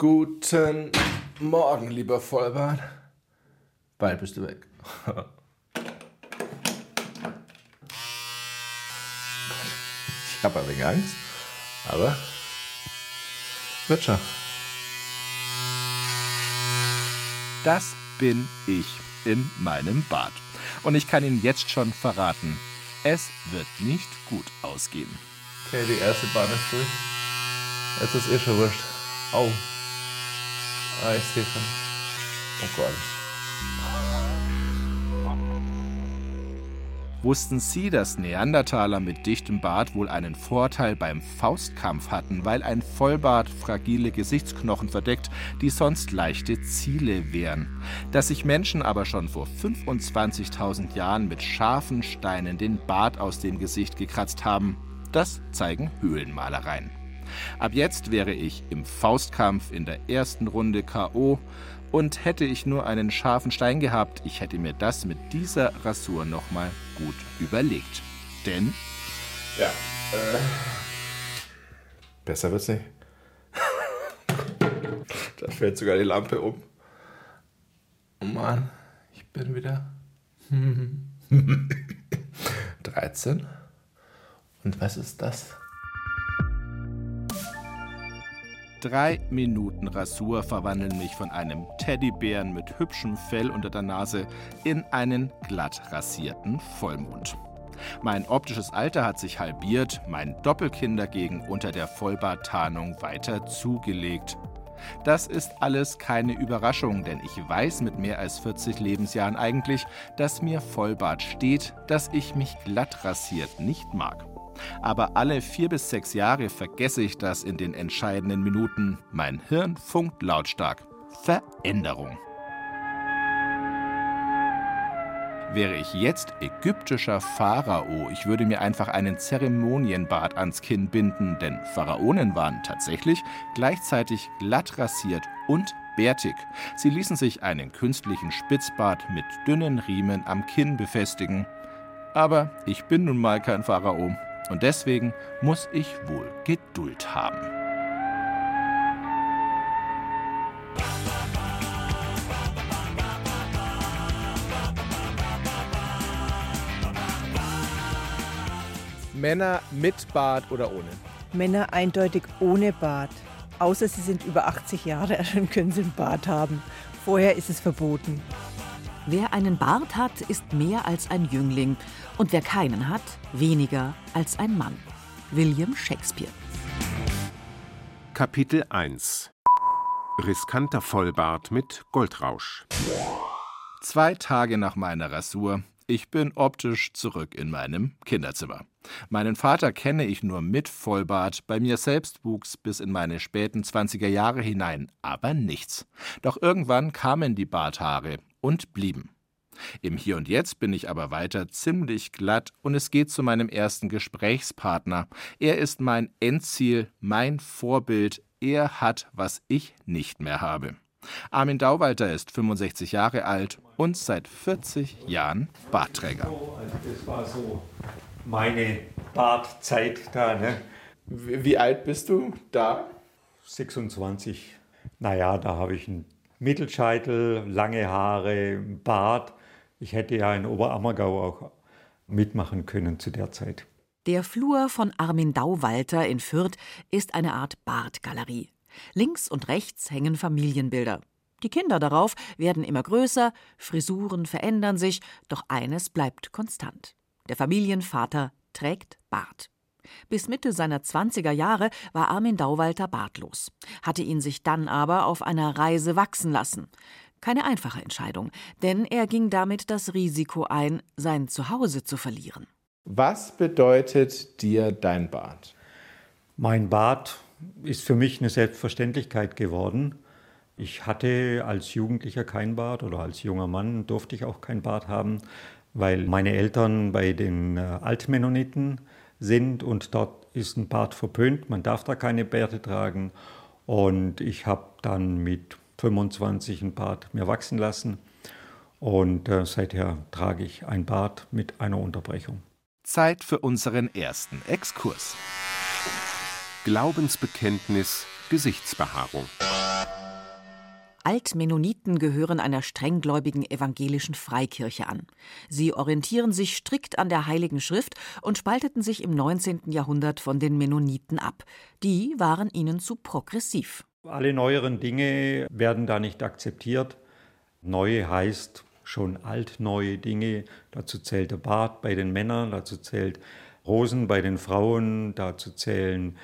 Guten Morgen, lieber Vollbart. Bald bist du weg. Ich habe ein wenig Angst, aber wird schon. Das bin ich in meinem Bad. Und ich kann Ihnen jetzt schon verraten, es wird nicht gut ausgehen. Okay, die erste Bahn ist durch. Jetzt ist eh schon wurscht. Au. Ah, ich sehe schon. Oh Gott. Wussten Sie, dass Neandertaler mit dichtem Bart wohl einen Vorteil beim Faustkampf hatten, weil ein Vollbart fragile Gesichtsknochen verdeckt, die sonst leichte Ziele wären? Dass sich Menschen aber schon vor 25.000 Jahren mit scharfen Steinen den Bart aus dem Gesicht gekratzt haben, das zeigen Höhlenmalereien. Ab jetzt wäre ich im Faustkampf in der ersten Runde K.O. Und hätte ich nur einen scharfen Stein gehabt, ich hätte mir das mit dieser Rasur nochmal gut überlegt. Denn. Ja. Äh, besser wird's nicht. da fällt sogar die Lampe um. Oh Mann, ich bin wieder. 13. Und was ist das? Drei Minuten Rasur verwandeln mich von einem Teddybären mit hübschem Fell unter der Nase in einen glatt rasierten Vollmond. Mein optisches Alter hat sich halbiert, mein Doppelkinn dagegen unter der Vollbarttarnung weiter zugelegt. Das ist alles keine Überraschung, denn ich weiß mit mehr als 40 Lebensjahren eigentlich, dass mir Vollbart steht, dass ich mich glatt rasiert nicht mag. Aber alle vier bis sechs Jahre vergesse ich das in den entscheidenden Minuten. Mein Hirn funkt lautstark. Veränderung. Wäre ich jetzt ägyptischer Pharao, ich würde mir einfach einen Zeremonienbart ans Kinn binden, denn Pharaonen waren tatsächlich gleichzeitig glatt rasiert und bärtig. Sie ließen sich einen künstlichen Spitzbart mit dünnen Riemen am Kinn befestigen. Aber ich bin nun mal kein Pharao. Und deswegen muss ich wohl Geduld haben. Männer mit Bart oder ohne? Männer eindeutig ohne Bart. Außer sie sind über 80 Jahre, dann können sie einen Bart haben. Vorher ist es verboten. Wer einen Bart hat, ist mehr als ein Jüngling. Und wer keinen hat, weniger als ein Mann. William Shakespeare. Kapitel 1 Riskanter Vollbart mit Goldrausch. Zwei Tage nach meiner Rasur. Ich bin optisch zurück in meinem Kinderzimmer. Meinen Vater kenne ich nur mit Vollbart, bei mir selbst wuchs bis in meine späten 20er Jahre hinein, aber nichts. Doch irgendwann kamen die Barthaare und blieben. Im Hier und Jetzt bin ich aber weiter ziemlich glatt und es geht zu meinem ersten Gesprächspartner. Er ist mein Endziel, mein Vorbild. Er hat, was ich nicht mehr habe. Armin Dauwalter ist 65 Jahre alt und seit 40 Jahren Bartträger. Das war so meine Bartzeit da. Ne? Wie alt bist du da? 26. Naja, da habe ich einen Mittelscheitel, lange Haare, Bart. Ich hätte ja in Oberammergau auch mitmachen können zu der Zeit. Der Flur von Armin Dauwalter in Fürth ist eine Art Bartgalerie. Links und rechts hängen Familienbilder. Die Kinder darauf werden immer größer, Frisuren verändern sich, doch eines bleibt konstant. Der Familienvater trägt Bart. Bis Mitte seiner 20er Jahre war Armin Dauwalter bartlos, hatte ihn sich dann aber auf einer Reise wachsen lassen. Keine einfache Entscheidung, denn er ging damit das Risiko ein, sein Zuhause zu verlieren. Was bedeutet dir dein Bart? Mein Bart ist für mich eine Selbstverständlichkeit geworden. Ich hatte als Jugendlicher kein Bart oder als junger Mann durfte ich auch kein Bart haben, weil meine Eltern bei den äh, Altmennoniten sind und dort ist ein Bart verpönt, man darf da keine Bärte tragen. Und ich habe dann mit 25 ein Bart mir wachsen lassen und äh, seither trage ich ein Bart mit einer Unterbrechung. Zeit für unseren ersten Exkurs. Glaubensbekenntnis Gesichtsbehaarung. Altmennoniten gehören einer strenggläubigen evangelischen Freikirche an. Sie orientieren sich strikt an der Heiligen Schrift und spalteten sich im 19. Jahrhundert von den Mennoniten ab. Die waren ihnen zu progressiv. Alle neueren Dinge werden da nicht akzeptiert. Neu heißt schon altneue Dinge. Dazu zählt der Bart bei den Männern, dazu zählt Rosen bei den Frauen, dazu zählen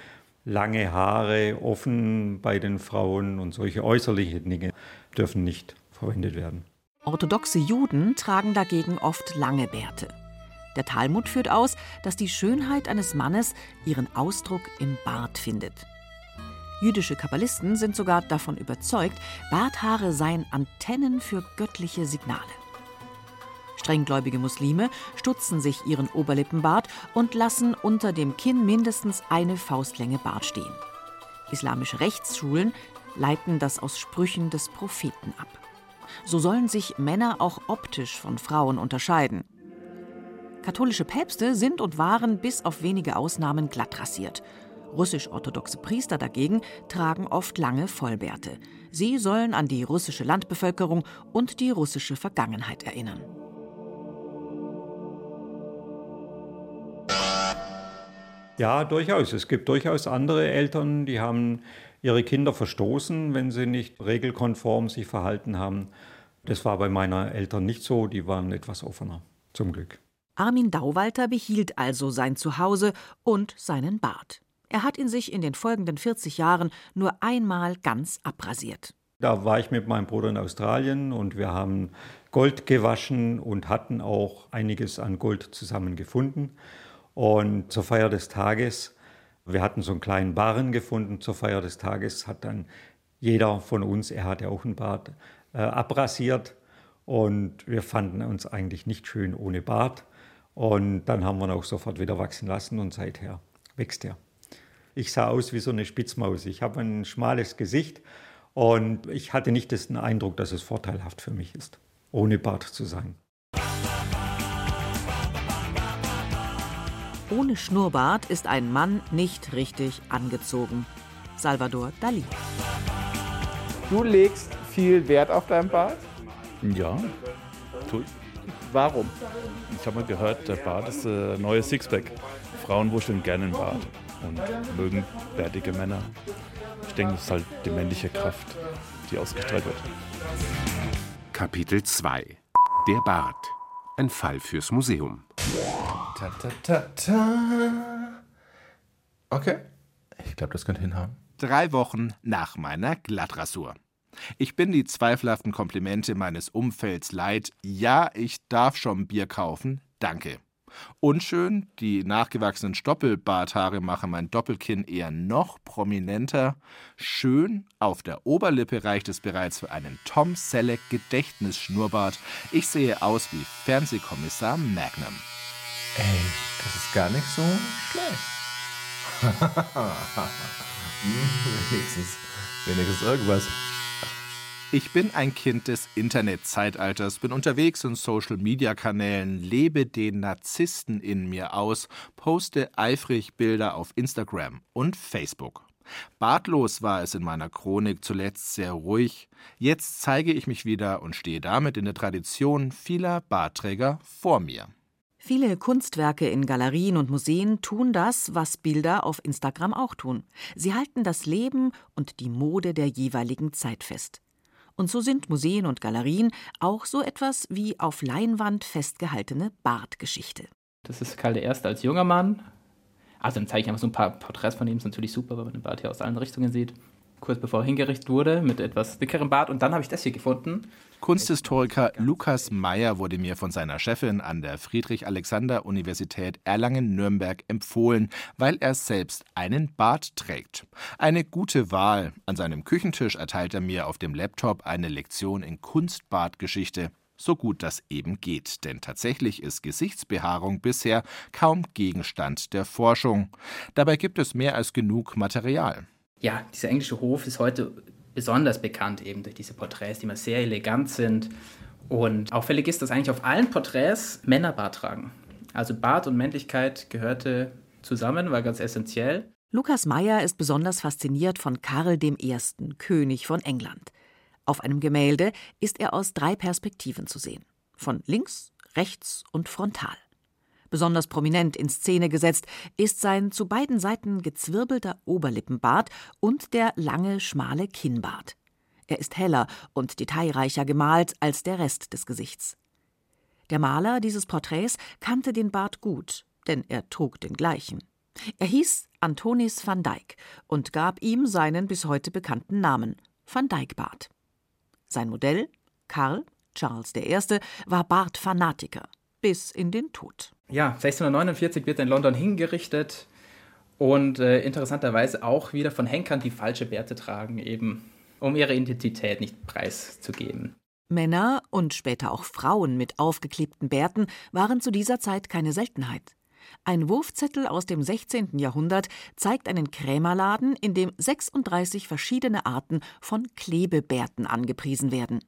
lange Haare offen bei den Frauen und solche äußerlichen Dinge dürfen nicht verwendet werden. Orthodoxe Juden tragen dagegen oft lange Bärte. Der Talmud führt aus, dass die Schönheit eines Mannes ihren Ausdruck im Bart findet. Jüdische Kabbalisten sind sogar davon überzeugt, Barthaare seien Antennen für göttliche Signale. Strenggläubige Muslime stutzen sich ihren Oberlippenbart und lassen unter dem Kinn mindestens eine Faustlänge Bart stehen. Islamische Rechtsschulen leiten das aus Sprüchen des Propheten ab. So sollen sich Männer auch optisch von Frauen unterscheiden. Katholische Päpste sind und waren bis auf wenige Ausnahmen glatt rasiert. Russisch-orthodoxe Priester dagegen tragen oft lange Vollbärte. Sie sollen an die russische Landbevölkerung und die russische Vergangenheit erinnern. Ja, durchaus. Es gibt durchaus andere Eltern, die haben ihre Kinder verstoßen, wenn sie nicht regelkonform sich verhalten haben. Das war bei meiner Eltern nicht so, die waren etwas offener, zum Glück. Armin Dauwalter behielt also sein Zuhause und seinen Bart. Er hat ihn sich in den folgenden 40 Jahren nur einmal ganz abrasiert. Da war ich mit meinem Bruder in Australien und wir haben Gold gewaschen und hatten auch einiges an Gold zusammengefunden. Und zur Feier des Tages, wir hatten so einen kleinen Barren gefunden, zur Feier des Tages hat dann jeder von uns, er hatte auch einen Bart, äh, abrasiert. Und wir fanden uns eigentlich nicht schön ohne Bart. Und dann haben wir ihn auch sofort wieder wachsen lassen und seither wächst er. Ich sah aus wie so eine Spitzmaus. Ich habe ein schmales Gesicht und ich hatte nicht den Eindruck, dass es vorteilhaft für mich ist, ohne Bart zu sein. Ohne Schnurrbart ist ein Mann nicht richtig angezogen. Salvador Dali. Du legst viel Wert auf deinen Bart? Ja, tue ich. Warum? Ich habe mal gehört, der Bart ist der neue Sixpack. Frauen wuscheln gerne den Bart und mögen bärtige Männer. Ich denke, das ist halt die männliche Kraft, die ausgestrahlt wird. Kapitel 2 Der Bart. Ein Fall fürs Museum. Ta, ta, ta, ta. Okay, ich glaube, das könnte hinhauen. Drei Wochen nach meiner Glattrasur. Ich bin die zweifelhaften Komplimente meines Umfelds leid. Ja, ich darf schon Bier kaufen. Danke. Unschön, die nachgewachsenen Stoppelbarthaare machen mein Doppelkinn eher noch prominenter. Schön, auf der Oberlippe reicht es bereits für einen Tom Selleck Gedächtnisschnurrbart. Ich sehe aus wie Fernsehkommissar Magnum. Ey, das ist gar nicht so schlecht. wenigstens, wenigstens irgendwas. Ich bin ein Kind des Internetzeitalters, bin unterwegs in Social-Media-Kanälen, lebe den Narzissten in mir aus, poste eifrig Bilder auf Instagram und Facebook. Bartlos war es in meiner Chronik zuletzt sehr ruhig. Jetzt zeige ich mich wieder und stehe damit in der Tradition vieler Bartträger vor mir. Viele Kunstwerke in Galerien und Museen tun das, was Bilder auf Instagram auch tun. Sie halten das Leben und die Mode der jeweiligen Zeit fest. Und so sind Museen und Galerien auch so etwas wie auf Leinwand festgehaltene Bartgeschichte. Das ist Karl I. als junger Mann. Also dann zeige ich einfach so ein paar Porträts von ihm. Ist natürlich super, weil man den Bart hier aus allen Richtungen sieht. Kurz bevor er hingerichtet wurde, mit etwas dickerem Bart. Und dann habe ich das hier gefunden. Kunsthistoriker Lukas Meyer wurde mir von seiner Chefin an der Friedrich-Alexander-Universität Erlangen-Nürnberg empfohlen, weil er selbst einen Bart trägt. Eine gute Wahl. An seinem Küchentisch erteilt er mir auf dem Laptop eine Lektion in Kunstbartgeschichte. So gut das eben geht, denn tatsächlich ist Gesichtsbehaarung bisher kaum Gegenstand der Forschung. Dabei gibt es mehr als genug Material. Ja, dieser englische Hof ist heute besonders bekannt eben durch diese Porträts, die immer sehr elegant sind. Und auffällig ist, dass eigentlich auf allen Porträts Männer Bart tragen. Also Bart und Männlichkeit gehörte zusammen, war ganz essentiell. Lukas Meyer ist besonders fasziniert von Karl I., König von England. Auf einem Gemälde ist er aus drei Perspektiven zu sehen. Von links, rechts und frontal. Besonders prominent in Szene gesetzt ist sein zu beiden Seiten gezwirbelter Oberlippenbart und der lange, schmale Kinnbart. Er ist heller und detailreicher gemalt als der Rest des Gesichts. Der Maler dieses Porträts kannte den Bart gut, denn er trug den gleichen. Er hieß Antonis van Dyck und gab ihm seinen bis heute bekannten Namen Van Dyck Bart. Sein Modell, Karl Charles I., war Bartfanatiker bis in den Tod. Ja, 1649 wird er in London hingerichtet und äh, interessanterweise auch wieder von Henkern, die falsche Bärte tragen, eben um ihre Identität nicht preiszugeben. Männer und später auch Frauen mit aufgeklebten Bärten waren zu dieser Zeit keine Seltenheit. Ein Wurfzettel aus dem 16. Jahrhundert zeigt einen Krämerladen, in dem 36 verschiedene Arten von Klebebärten angepriesen werden.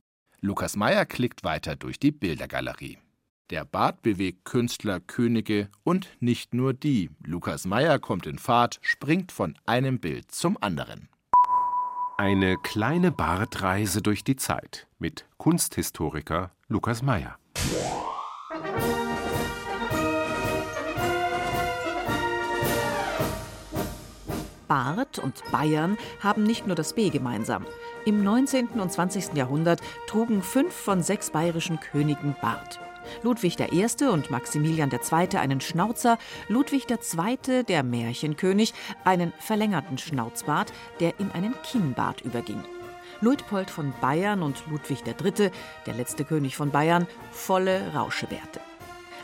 Lukas Meyer klickt weiter durch die Bildergalerie. Der Bart bewegt Künstler, Könige und nicht nur die. Lukas Meyer kommt in Fahrt, springt von einem Bild zum anderen. Eine kleine Bartreise durch die Zeit mit Kunsthistoriker Lukas Meyer. Bart und Bayern haben nicht nur das B gemeinsam. Im 19. und 20. Jahrhundert trugen fünf von sechs bayerischen Königen Bart. Ludwig I. und Maximilian II. einen Schnauzer, Ludwig II., der Märchenkönig, einen verlängerten Schnauzbart, der in einen Kinnbart überging. Luitpold von Bayern und Ludwig III., der letzte König von Bayern, volle Rauschebärte.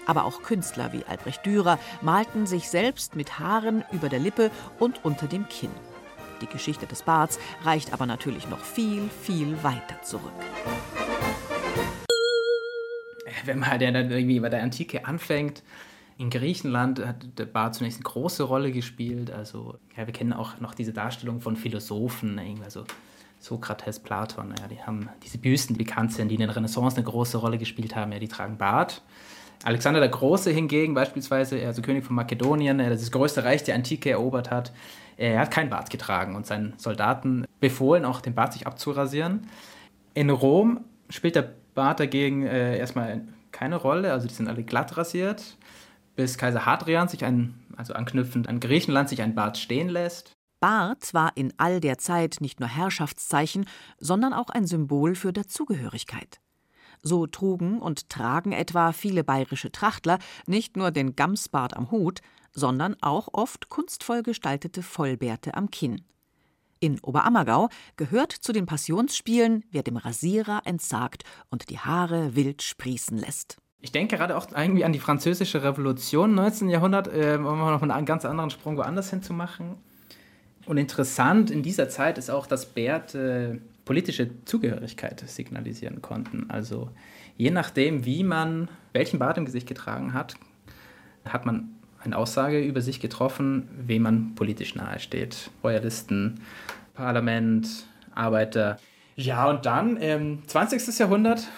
Aber auch Künstler wie Albrecht Dürer malten sich selbst mit Haaren über der Lippe und unter dem Kinn. Die Geschichte des Barts reicht aber natürlich noch viel, viel weiter zurück wenn man halt dann irgendwie bei der Antike anfängt, in Griechenland hat der Bart zunächst eine große Rolle gespielt. Also, ja, wir kennen auch noch diese Darstellung von Philosophen, also Sokrates, Platon, ja, die haben diese Büsten, die bekannt sind, die in der Renaissance eine große Rolle gespielt haben, ja, die tragen Bart. Alexander der Große hingegen, beispielsweise, also König von Makedonien, der das größte Reich der Antike erobert hat, er hat kein Bart getragen und seinen Soldaten befohlen, auch den Bart sich abzurasieren. In Rom spielt der Bart dagegen äh, erstmal keine Rolle, also die sind alle glatt rasiert, bis Kaiser Hadrian sich ein, also anknüpfend an Griechenland, sich ein Bart stehen lässt. Bart war in all der Zeit nicht nur Herrschaftszeichen, sondern auch ein Symbol für Dazugehörigkeit. So trugen und tragen etwa viele bayerische Trachtler nicht nur den Gamsbart am Hut, sondern auch oft kunstvoll gestaltete Vollbärte am Kinn. In Oberammergau gehört zu den Passionsspielen, wer dem Rasierer entsagt und die Haare wild sprießen lässt. Ich denke gerade auch irgendwie an die französische Revolution im 19. Jahrhundert, äh, um noch einen ganz anderen Sprung woanders hinzumachen. Und interessant in dieser Zeit ist auch, dass Bärte politische Zugehörigkeit signalisieren konnten. Also je nachdem, wie man welchen Bart im Gesicht getragen hat, hat man eine Aussage über sich getroffen, wem man politisch nahe steht. Royalisten, Parlament, Arbeiter. Ja, und dann im 20. Jahrhundert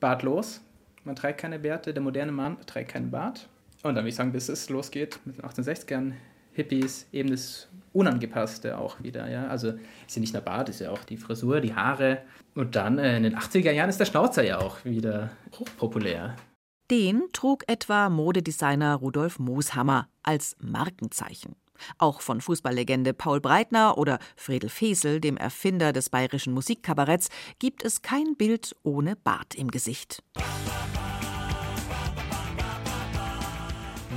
bartlos. Man trägt keine Bärte, der moderne Mann trägt keinen Bart. Und dann würde ich sagen, bis es losgeht mit den 1860ern, Hippies, eben das Unangepasste auch wieder. Ja? Also ist ja nicht nur Bart, ist ja auch die Frisur, die Haare. Und dann äh, in den 80er Jahren ist der Schnauzer ja auch wieder hochpopulär. Den trug etwa Modedesigner Rudolf Mooshammer als Markenzeichen. Auch von Fußballlegende Paul Breitner oder Fredel Fesel, dem Erfinder des bayerischen Musikkabaretts, gibt es kein Bild ohne Bart im Gesicht.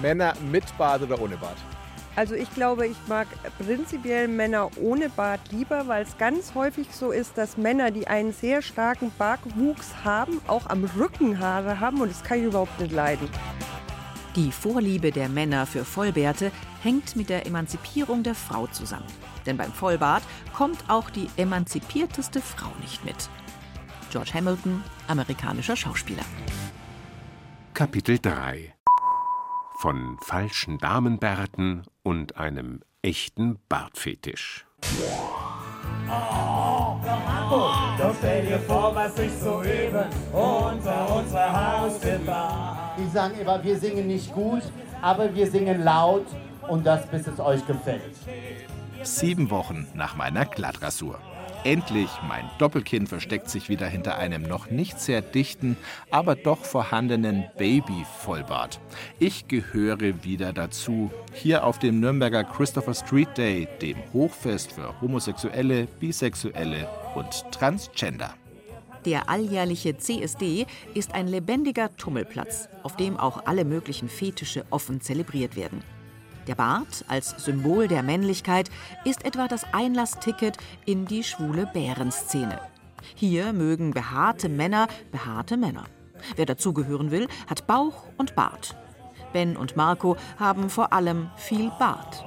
Männer mit Bart oder ohne Bart? Also ich glaube, ich mag prinzipiell Männer ohne Bart lieber, weil es ganz häufig so ist, dass Männer, die einen sehr starken Bartwuchs haben, auch am Rücken Haare haben und das kann ich überhaupt nicht leiden. Die Vorliebe der Männer für Vollbärte hängt mit der Emanzipierung der Frau zusammen. Denn beim Vollbart kommt auch die emanzipierteste Frau nicht mit. George Hamilton, amerikanischer Schauspieler. Kapitel 3 von falschen Damenbärten und einem echten Bartfetisch. Oh, doch stell dir vor, was ich soeben unter unserer Haustür war. Die sagen immer, wir singen nicht gut, aber wir singen laut und das, bis es euch gefällt. Sieben Wochen nach meiner Glattrasur. Endlich, mein Doppelkinn versteckt sich wieder hinter einem noch nicht sehr dichten, aber doch vorhandenen Baby-Vollbart. Ich gehöre wieder dazu. Hier auf dem Nürnberger Christopher Street Day, dem Hochfest für Homosexuelle, Bisexuelle und Transgender. Der alljährliche CSD ist ein lebendiger Tummelplatz, auf dem auch alle möglichen Fetische offen zelebriert werden. Der Bart als Symbol der Männlichkeit ist etwa das Einlassticket in die schwule Bärenszene. Hier mögen behaarte Männer behaarte Männer. Wer dazugehören will, hat Bauch und Bart. Ben und Marco haben vor allem viel Bart.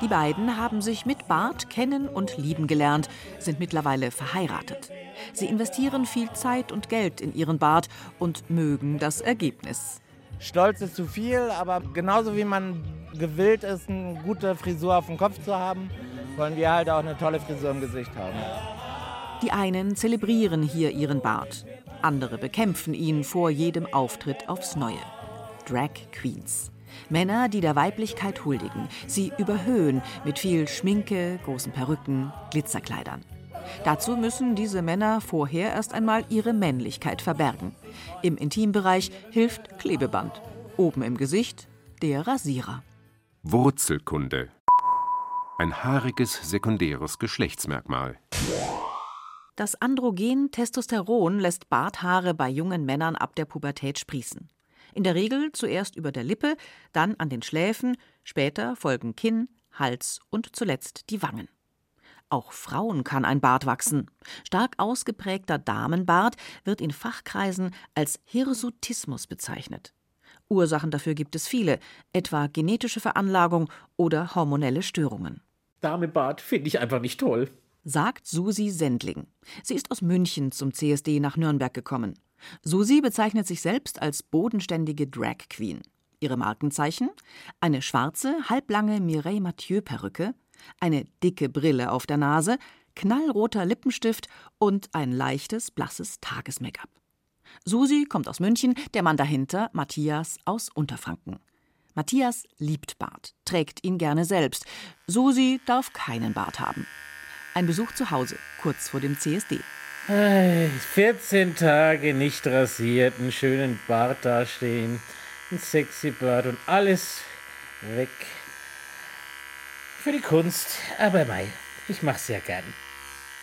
Die beiden haben sich mit Bart kennen und lieben gelernt, sind mittlerweile verheiratet. Sie investieren viel Zeit und Geld in ihren Bart und mögen das Ergebnis. Stolz ist zu viel, aber genauso wie man gewillt ist, eine gute Frisur auf dem Kopf zu haben, wollen wir halt auch eine tolle Frisur im Gesicht haben. Die einen zelebrieren hier ihren Bart, andere bekämpfen ihn vor jedem Auftritt aufs Neue. Drag Queens. Männer, die der Weiblichkeit huldigen, sie überhöhen mit viel Schminke, großen Perücken, Glitzerkleidern. Dazu müssen diese Männer vorher erst einmal ihre Männlichkeit verbergen. Im Intimbereich hilft Klebeband. Oben im Gesicht der Rasierer. Wurzelkunde. Ein haariges sekundäres Geschlechtsmerkmal. Das Androgen Testosteron lässt Barthaare bei jungen Männern ab der Pubertät sprießen. In der Regel zuerst über der Lippe, dann an den Schläfen, später folgen Kinn, Hals und zuletzt die Wangen. Auch Frauen kann ein Bart wachsen. Stark ausgeprägter Damenbart wird in Fachkreisen als Hirsutismus bezeichnet. Ursachen dafür gibt es viele, etwa genetische Veranlagung oder hormonelle Störungen. Damebart finde ich einfach nicht toll, sagt Susi Sendling. Sie ist aus München zum CSD nach Nürnberg gekommen. Susi bezeichnet sich selbst als bodenständige Drag Queen. Ihre Markenzeichen? Eine schwarze, halblange Mireille Mathieu-Perücke, eine dicke Brille auf der Nase, knallroter Lippenstift und ein leichtes, blasses Tages-Make-up. Susi kommt aus München, der Mann dahinter, Matthias aus Unterfranken. Matthias liebt Bart, trägt ihn gerne selbst. Susi darf keinen Bart haben. Ein Besuch zu Hause, kurz vor dem CSD. 14 Tage nicht rasiert, einen schönen Bart dastehen, ein sexy Bart und alles weg. Für die Kunst, aber mei, ich mach's ja gern.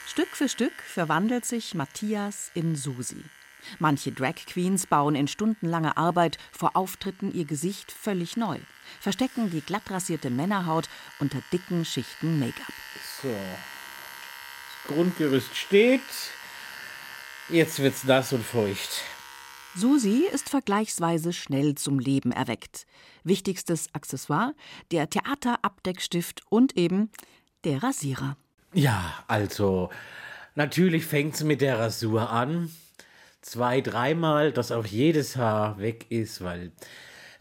Stück für Stück verwandelt sich Matthias in Susi. Manche Drag Queens bauen in stundenlanger Arbeit vor Auftritten ihr Gesicht völlig neu, verstecken die glattrasierte Männerhaut unter dicken Schichten Make-up. So. Das Grundgerüst steht. Jetzt wird's nass und feucht. Susi ist vergleichsweise schnell zum Leben erweckt. Wichtigstes Accessoire der Theaterabdeckstift und eben der Rasierer. Ja, also natürlich fängt's mit der Rasur an zwei, dreimal, dass auch jedes Haar weg ist, weil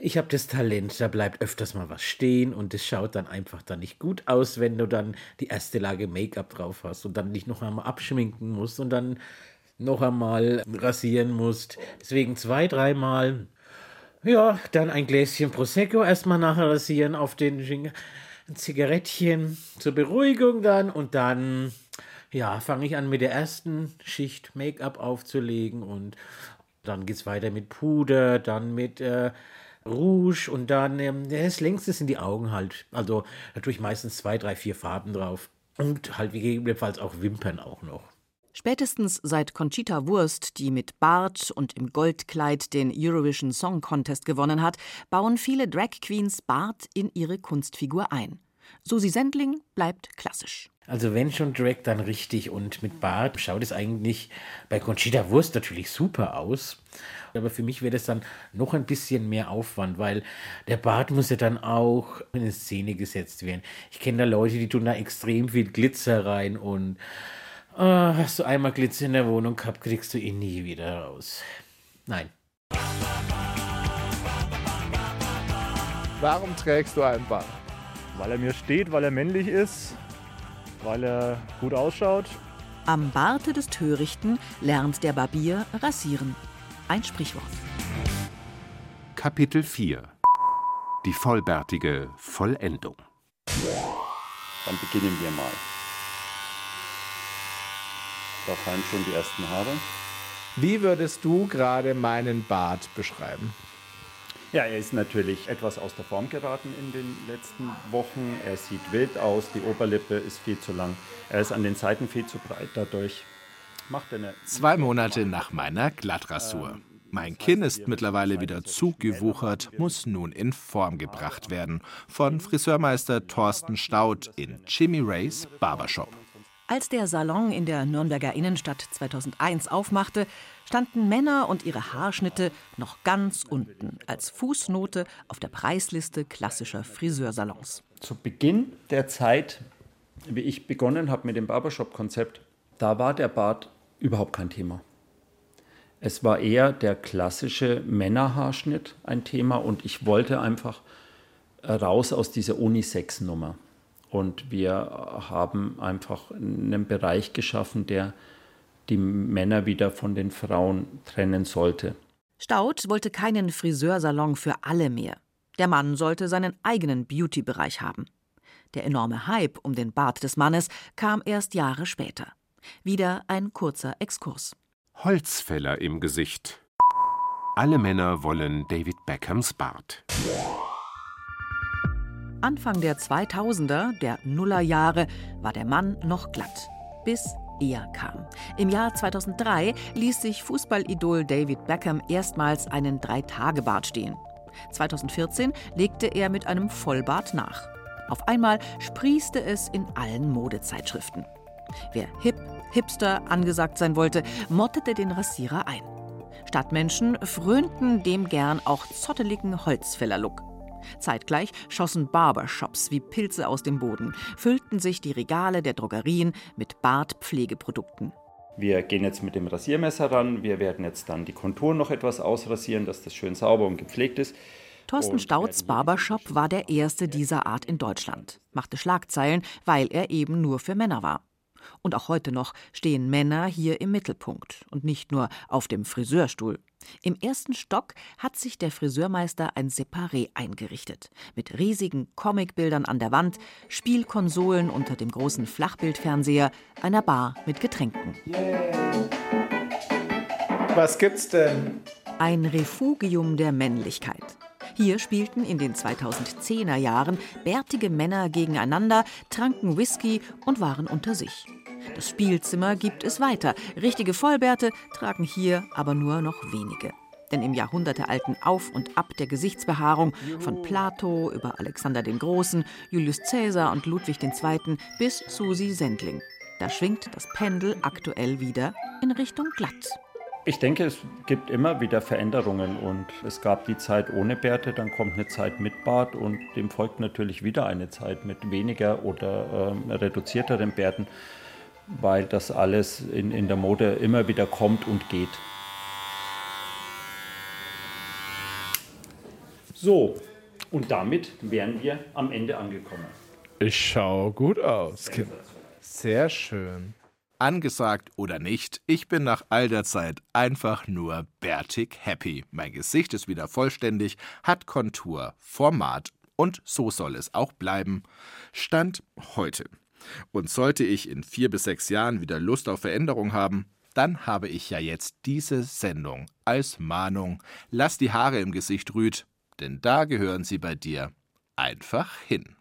ich habe das Talent, da bleibt öfters mal was stehen und es schaut dann einfach dann nicht gut aus, wenn du dann die erste Lage Make-up drauf hast und dann nicht noch einmal abschminken musst und dann noch einmal rasieren musst. Deswegen zwei, dreimal. Ja, dann ein Gläschen Prosecco erstmal nachher rasieren auf den Zigarettchen zur Beruhigung dann und dann ja, fange ich an mit der ersten Schicht Make-up aufzulegen und dann geht es weiter mit Puder, dann mit äh, Rouge und dann ähm, das längste sind die Augen halt. Also da tue ich meistens zwei, drei, vier Farben drauf. Und halt gegebenenfalls auch Wimpern auch noch. Spätestens seit Conchita Wurst, die mit Bart und im Goldkleid den Eurovision Song Contest gewonnen hat, bauen viele Drag Queens Bart in ihre Kunstfigur ein. Susi Sendling bleibt klassisch. Also wenn schon Drag, dann richtig und mit Bart schaut es eigentlich bei Conchita Wurst natürlich super aus. Aber für mich wäre das dann noch ein bisschen mehr Aufwand, weil der Bart muss ja dann auch in Szene gesetzt werden. Ich kenne da Leute, die tun da extrem viel Glitzer rein und oh, hast du einmal Glitzer in der Wohnung gehabt, kriegst du ihn nie wieder raus. Nein. Warum trägst du einen Bart? Weil er mir steht, weil er männlich ist, weil er gut ausschaut. Am Barte des Törichten lernt der Barbier rasieren. Ein Sprichwort. Kapitel 4 Die vollbärtige Vollendung. Dann beginnen wir mal. Da fallen schon die ersten Haare. Wie würdest du gerade meinen Bart beschreiben? Ja, er ist natürlich etwas aus der Form geraten in den letzten Wochen. Er sieht wild aus, die Oberlippe ist viel zu lang. Er ist an den Seiten viel zu breit. Dadurch macht er eine. Zwei Monate nach meiner Glattrasur. Mein Kinn ist mittlerweile wieder zugewuchert, muss nun in Form gebracht werden. Von Friseurmeister Thorsten Staud in Jimmy Rays Barbershop. Als der Salon in der Nürnberger Innenstadt 2001 aufmachte, standen Männer und ihre Haarschnitte noch ganz unten als Fußnote auf der Preisliste klassischer Friseursalons. Zu Beginn der Zeit, wie ich begonnen habe mit dem Barbershop-Konzept, da war der Bart überhaupt kein Thema. Es war eher der klassische Männerhaarschnitt ein Thema und ich wollte einfach raus aus dieser Unisex-Nummer. Und wir haben einfach einen Bereich geschaffen, der die Männer wieder von den Frauen trennen sollte. Staud wollte keinen Friseursalon für alle mehr. Der Mann sollte seinen eigenen Beauty-Bereich haben. Der enorme Hype um den Bart des Mannes kam erst Jahre später. Wieder ein kurzer Exkurs. Holzfäller im Gesicht. Alle Männer wollen David Beckhams Bart. Anfang der 2000er, der Nullerjahre, war der Mann noch glatt. Bis er kam. Im Jahr 2003 ließ sich Fußballidol David Beckham erstmals einen Drei-Tage-Bart stehen. 2014 legte er mit einem Vollbart nach. Auf einmal sprießte es in allen Modezeitschriften. Wer hip, hipster angesagt sein wollte, mottete den Rasierer ein. Stadtmenschen frönten dem gern auch zotteligen Holzfäller-Look. Zeitgleich schossen Barbershops wie Pilze aus dem Boden, füllten sich die Regale der Drogerien mit Bartpflegeprodukten. Wir gehen jetzt mit dem Rasiermesser ran. Wir werden jetzt dann die Konturen noch etwas ausrasieren, dass das schön sauber und gepflegt ist. Thorsten Stauds Barbershop war der erste dieser Art in Deutschland, machte Schlagzeilen, weil er eben nur für Männer war. Und auch heute noch stehen Männer hier im Mittelpunkt und nicht nur auf dem Friseurstuhl. Im ersten Stock hat sich der Friseurmeister ein Separé eingerichtet. Mit riesigen Comicbildern an der Wand, Spielkonsolen unter dem großen Flachbildfernseher, einer Bar mit Getränken. Was gibt's denn? Ein Refugium der Männlichkeit. Hier spielten in den 2010er Jahren bärtige Männer gegeneinander, tranken Whisky und waren unter sich. Das Spielzimmer gibt es weiter. Richtige Vollbärte tragen hier aber nur noch wenige. Denn im jahrhundertealten Auf und Ab der Gesichtsbehaarung von Plato über Alexander den Großen, Julius Caesar und Ludwig II. bis Susi Sendling. Da schwingt das Pendel aktuell wieder in Richtung glatt. Ich denke, es gibt immer wieder Veränderungen und es gab die Zeit ohne Bärte, dann kommt eine Zeit mit Bart und dem folgt natürlich wieder eine Zeit mit weniger oder äh, reduzierteren Bärten, weil das alles in, in der Mode immer wieder kommt und geht. So, und damit wären wir am Ende angekommen. Ich schaue gut aus. Sehr schön. Angesagt oder nicht, ich bin nach all der Zeit einfach nur bärtig happy. Mein Gesicht ist wieder vollständig, hat Kontur, Format und so soll es auch bleiben. Stand heute. Und sollte ich in vier bis sechs Jahren wieder Lust auf Veränderung haben, dann habe ich ja jetzt diese Sendung als Mahnung. Lass die Haare im Gesicht rüht, denn da gehören sie bei dir einfach hin.